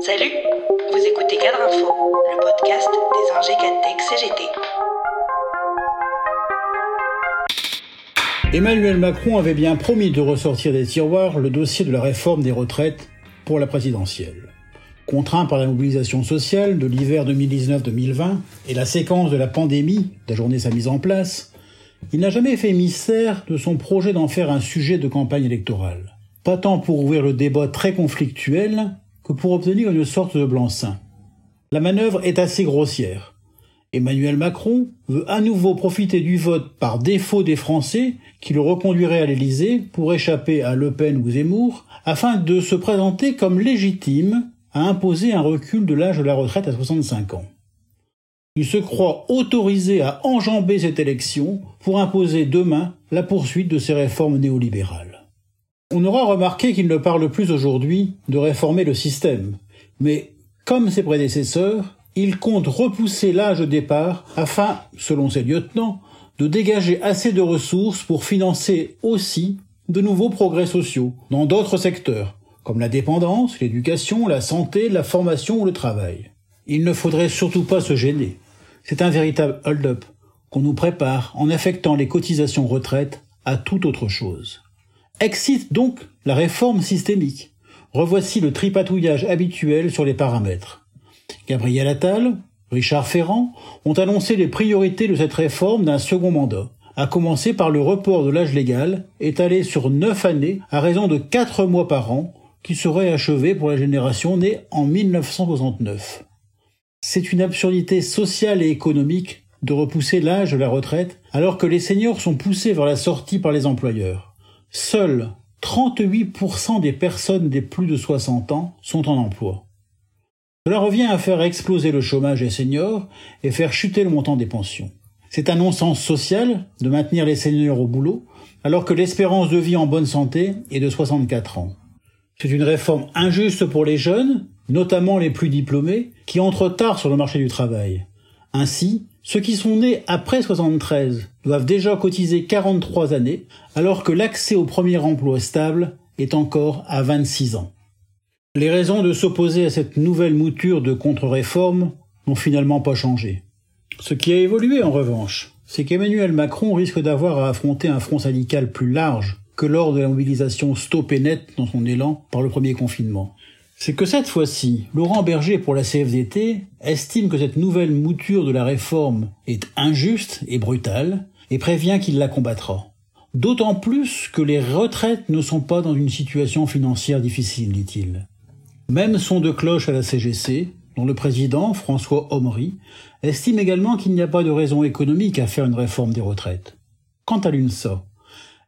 Salut, vous écoutez Cadre Info, le podcast des ingé Tech CGT. Emmanuel Macron avait bien promis de ressortir des tiroirs le dossier de la réforme des retraites pour la présidentielle. Contraint par la mobilisation sociale de l'hiver 2019-2020 et la séquence de la pandémie d'ajourner sa mise en place, il n'a jamais fait mystère de son projet d'en faire un sujet de campagne électorale. Tant pour ouvrir le débat très conflictuel que pour obtenir une sorte de blanc-seing. La manœuvre est assez grossière. Emmanuel Macron veut à nouveau profiter du vote par défaut des Français qui le reconduirait à l'Élysée pour échapper à Le Pen ou Zemmour afin de se présenter comme légitime à imposer un recul de l'âge de la retraite à 65 ans. Il se croit autorisé à enjamber cette élection pour imposer demain la poursuite de ses réformes néolibérales. On aura remarqué qu'il ne parle plus aujourd'hui de réformer le système, mais comme ses prédécesseurs, il compte repousser l'âge de départ afin, selon ses lieutenants, de dégager assez de ressources pour financer aussi de nouveaux progrès sociaux dans d'autres secteurs, comme la dépendance, l'éducation, la santé, la formation ou le travail. Il ne faudrait surtout pas se gêner. C'est un véritable hold-up qu'on nous prépare en affectant les cotisations retraite à toute autre chose. Excite donc la réforme systémique. Revoici le tripatouillage habituel sur les paramètres. Gabriel Attal, Richard Ferrand ont annoncé les priorités de cette réforme d'un second mandat, à commencer par le report de l'âge légal, étalé sur neuf années à raison de quatre mois par an, qui serait achevé pour la génération née en 1969. C'est une absurdité sociale et économique de repousser l'âge de la retraite alors que les seniors sont poussés vers la sortie par les employeurs. Seuls 38% des personnes des plus de 60 ans sont en emploi. Cela revient à faire exploser le chômage des seniors et faire chuter le montant des pensions. C'est un non-sens social de maintenir les seniors au boulot alors que l'espérance de vie en bonne santé est de 64 ans. C'est une réforme injuste pour les jeunes, notamment les plus diplômés, qui entrent tard sur le marché du travail. Ainsi, ceux qui sont nés après 73 doivent déjà cotiser 43 années, alors que l'accès au premier emploi stable est encore à 26 ans. Les raisons de s'opposer à cette nouvelle mouture de contre-réforme n'ont finalement pas changé. Ce qui a évolué en revanche, c'est qu'Emmanuel Macron risque d'avoir à affronter un front syndical plus large que lors de la mobilisation stop et net dans son élan par le premier confinement. C'est que cette fois-ci, Laurent Berger pour la CFDT estime que cette nouvelle mouture de la réforme est injuste et brutale et prévient qu'il la combattra. D'autant plus que les retraites ne sont pas dans une situation financière difficile, dit-il. Même son de cloche à la CGC, dont le président, François Omry, estime également qu'il n'y a pas de raison économique à faire une réforme des retraites. Quant à l'UNSA,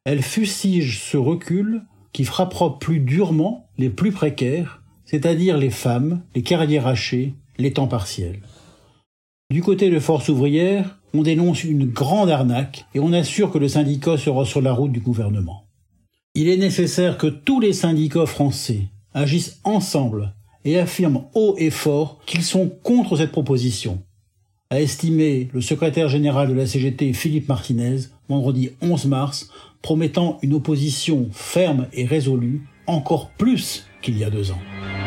elle fustige ce recul qui frappera plus durement les plus précaires, c'est-à-dire les femmes, les carrières hachées, les temps partiels. Du côté de Force ouvrière, on dénonce une grande arnaque et on assure que le syndicat sera sur la route du gouvernement. Il est nécessaire que tous les syndicats français, agissent ensemble et affirment haut et fort qu'ils sont contre cette proposition, a estimé le secrétaire général de la CGT Philippe Martinez vendredi 11 mars, promettant une opposition ferme et résolue, encore plus qu'il y a deux ans.